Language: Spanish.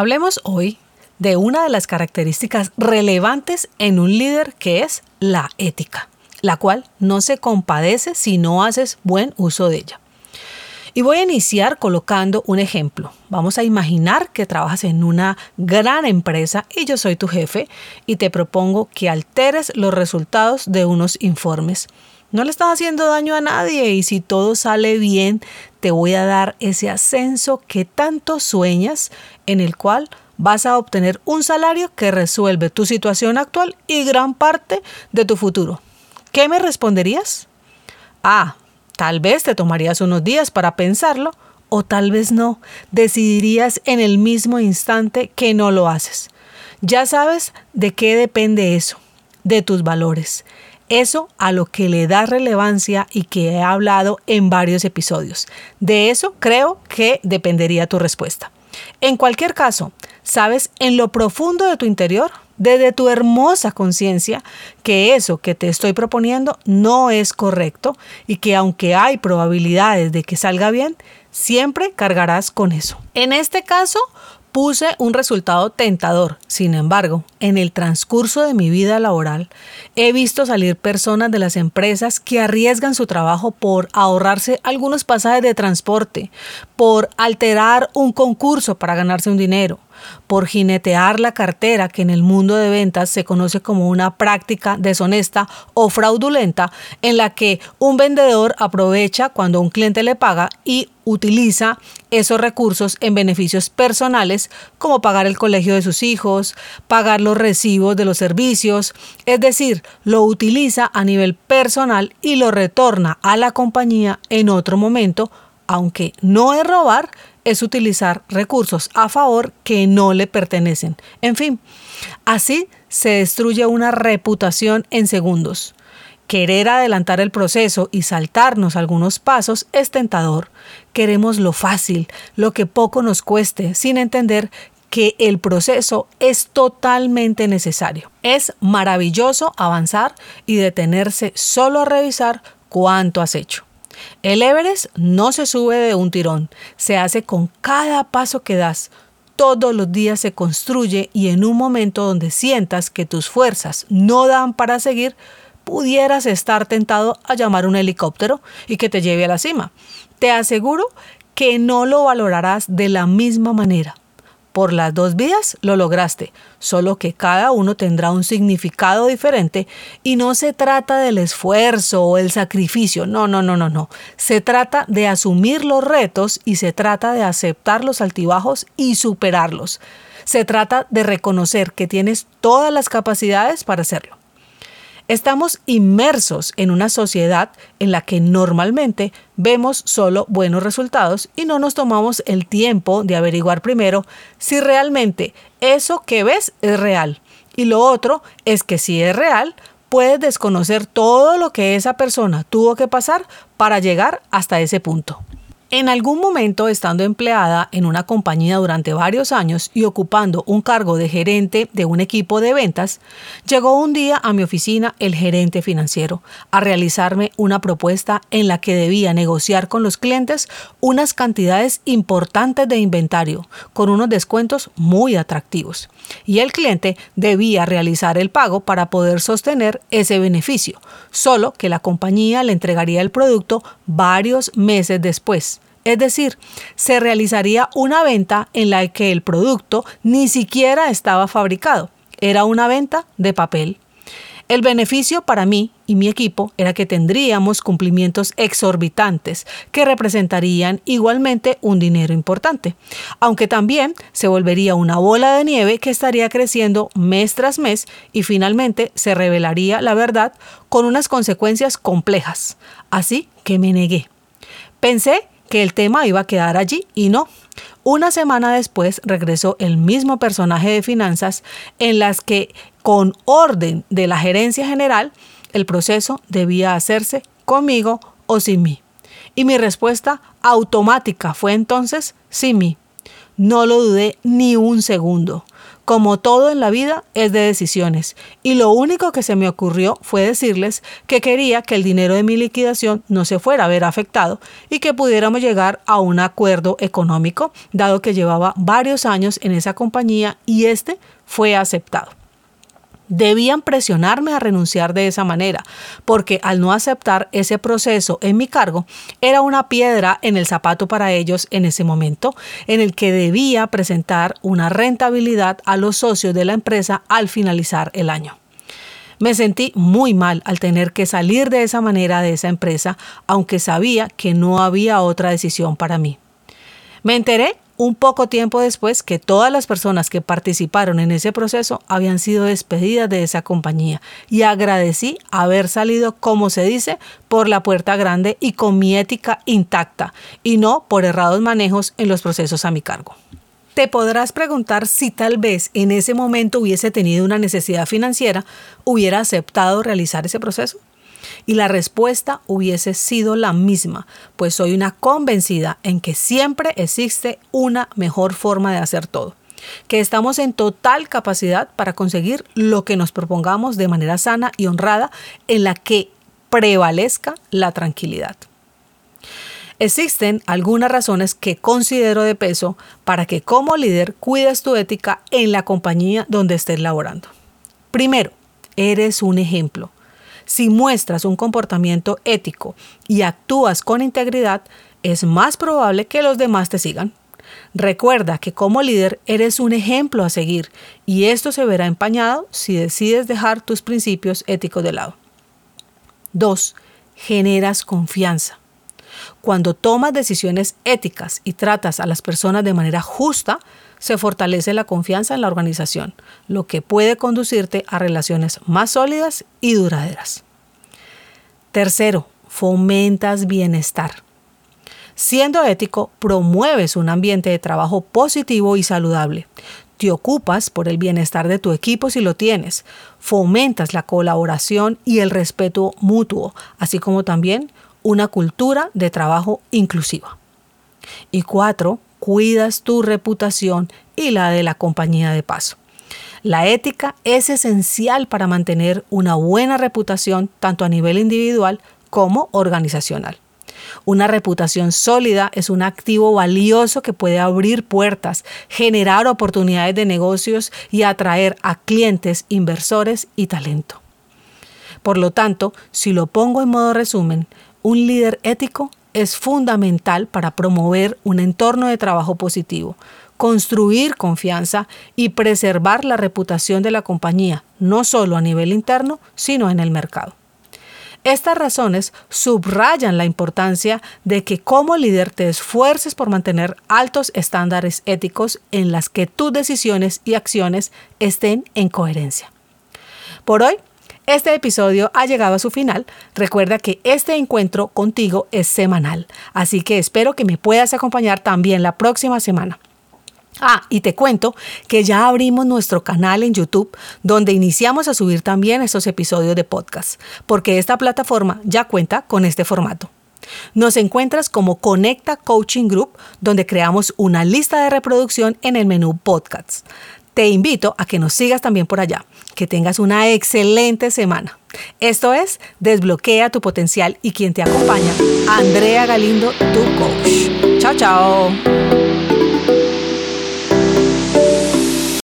Hablemos hoy de una de las características relevantes en un líder que es la ética, la cual no se compadece si no haces buen uso de ella. Y voy a iniciar colocando un ejemplo. Vamos a imaginar que trabajas en una gran empresa y yo soy tu jefe y te propongo que alteres los resultados de unos informes. No le estás haciendo daño a nadie y si todo sale bien, te voy a dar ese ascenso que tanto sueñas, en el cual vas a obtener un salario que resuelve tu situación actual y gran parte de tu futuro. ¿Qué me responderías? Ah, tal vez te tomarías unos días para pensarlo o tal vez no. Decidirías en el mismo instante que no lo haces. Ya sabes de qué depende eso, de tus valores eso a lo que le da relevancia y que he hablado en varios episodios. De eso creo que dependería tu respuesta. En cualquier caso, sabes en lo profundo de tu interior, desde tu hermosa conciencia, que eso que te estoy proponiendo no es correcto y que aunque hay probabilidades de que salga bien, siempre cargarás con eso. En este caso, Puse un resultado tentador. Sin embargo, en el transcurso de mi vida laboral, he visto salir personas de las empresas que arriesgan su trabajo por ahorrarse algunos pasajes de transporte, por alterar un concurso para ganarse un dinero, por jinetear la cartera que en el mundo de ventas se conoce como una práctica deshonesta o fraudulenta en la que un vendedor aprovecha cuando un cliente le paga y utiliza esos recursos en beneficios personales como pagar el colegio de sus hijos, pagar los recibos de los servicios, es decir, lo utiliza a nivel personal y lo retorna a la compañía en otro momento, aunque no es robar, es utilizar recursos a favor que no le pertenecen. En fin, así se destruye una reputación en segundos. Querer adelantar el proceso y saltarnos algunos pasos es tentador. Queremos lo fácil, lo que poco nos cueste, sin entender que el proceso es totalmente necesario. Es maravilloso avanzar y detenerse solo a revisar cuánto has hecho. El Everest no se sube de un tirón, se hace con cada paso que das. Todos los días se construye y en un momento donde sientas que tus fuerzas no dan para seguir, pudieras estar tentado a llamar un helicóptero y que te lleve a la cima. Te aseguro que no lo valorarás de la misma manera. Por las dos vías lo lograste, solo que cada uno tendrá un significado diferente y no se trata del esfuerzo o el sacrificio, no, no, no, no, no. Se trata de asumir los retos y se trata de aceptar los altibajos y superarlos. Se trata de reconocer que tienes todas las capacidades para hacerlo. Estamos inmersos en una sociedad en la que normalmente vemos solo buenos resultados y no nos tomamos el tiempo de averiguar primero si realmente eso que ves es real. Y lo otro es que si es real, puedes desconocer todo lo que esa persona tuvo que pasar para llegar hasta ese punto. En algún momento, estando empleada en una compañía durante varios años y ocupando un cargo de gerente de un equipo de ventas, llegó un día a mi oficina el gerente financiero a realizarme una propuesta en la que debía negociar con los clientes unas cantidades importantes de inventario con unos descuentos muy atractivos. Y el cliente debía realizar el pago para poder sostener ese beneficio, solo que la compañía le entregaría el producto varios meses después. Es decir, se realizaría una venta en la que el producto ni siquiera estaba fabricado. Era una venta de papel. El beneficio para mí y mi equipo era que tendríamos cumplimientos exorbitantes que representarían igualmente un dinero importante, aunque también se volvería una bola de nieve que estaría creciendo mes tras mes y finalmente se revelaría la verdad con unas consecuencias complejas. Así que me negué. Pensé que el tema iba a quedar allí y no. Una semana después regresó el mismo personaje de finanzas en las que, con orden de la gerencia general, el proceso debía hacerse conmigo o sin mí. Y mi respuesta automática fue entonces sin mí. No lo dudé ni un segundo. Como todo en la vida es de decisiones, y lo único que se me ocurrió fue decirles que quería que el dinero de mi liquidación no se fuera a ver afectado y que pudiéramos llegar a un acuerdo económico, dado que llevaba varios años en esa compañía y este fue aceptado debían presionarme a renunciar de esa manera, porque al no aceptar ese proceso en mi cargo, era una piedra en el zapato para ellos en ese momento, en el que debía presentar una rentabilidad a los socios de la empresa al finalizar el año. Me sentí muy mal al tener que salir de esa manera de esa empresa, aunque sabía que no había otra decisión para mí. Me enteré un poco tiempo después que todas las personas que participaron en ese proceso habían sido despedidas de esa compañía y agradecí haber salido, como se dice, por la puerta grande y con mi ética intacta y no por errados manejos en los procesos a mi cargo. Te podrás preguntar si tal vez en ese momento hubiese tenido una necesidad financiera, hubiera aceptado realizar ese proceso y la respuesta hubiese sido la misma, pues soy una convencida en que siempre existe una mejor forma de hacer todo, que estamos en total capacidad para conseguir lo que nos propongamos de manera sana y honrada en la que prevalezca la tranquilidad. Existen algunas razones que considero de peso para que como líder cuides tu ética en la compañía donde estés laborando. Primero, eres un ejemplo. Si muestras un comportamiento ético y actúas con integridad, es más probable que los demás te sigan. Recuerda que como líder eres un ejemplo a seguir y esto se verá empañado si decides dejar tus principios éticos de lado. 2. Generas confianza. Cuando tomas decisiones éticas y tratas a las personas de manera justa, se fortalece la confianza en la organización, lo que puede conducirte a relaciones más sólidas y duraderas. Tercero, fomentas bienestar. Siendo ético, promueves un ambiente de trabajo positivo y saludable. Te ocupas por el bienestar de tu equipo si lo tienes. Fomentas la colaboración y el respeto mutuo, así como también una cultura de trabajo inclusiva. Y cuatro, cuidas tu reputación y la de la compañía de paso. La ética es esencial para mantener una buena reputación tanto a nivel individual como organizacional. Una reputación sólida es un activo valioso que puede abrir puertas, generar oportunidades de negocios y atraer a clientes, inversores y talento. Por lo tanto, si lo pongo en modo resumen, un líder ético es fundamental para promover un entorno de trabajo positivo, construir confianza y preservar la reputación de la compañía, no solo a nivel interno, sino en el mercado. Estas razones subrayan la importancia de que como líder te esfuerces por mantener altos estándares éticos en las que tus decisiones y acciones estén en coherencia. Por hoy este episodio ha llegado a su final. Recuerda que este encuentro contigo es semanal, así que espero que me puedas acompañar también la próxima semana. Ah, y te cuento que ya abrimos nuestro canal en YouTube donde iniciamos a subir también estos episodios de podcast, porque esta plataforma ya cuenta con este formato. Nos encuentras como Conecta Coaching Group, donde creamos una lista de reproducción en el menú Podcasts. Te invito a que nos sigas también por allá. Que tengas una excelente semana. Esto es Desbloquea tu potencial y quien te acompaña, Andrea Galindo, tu coach. Chao, chao.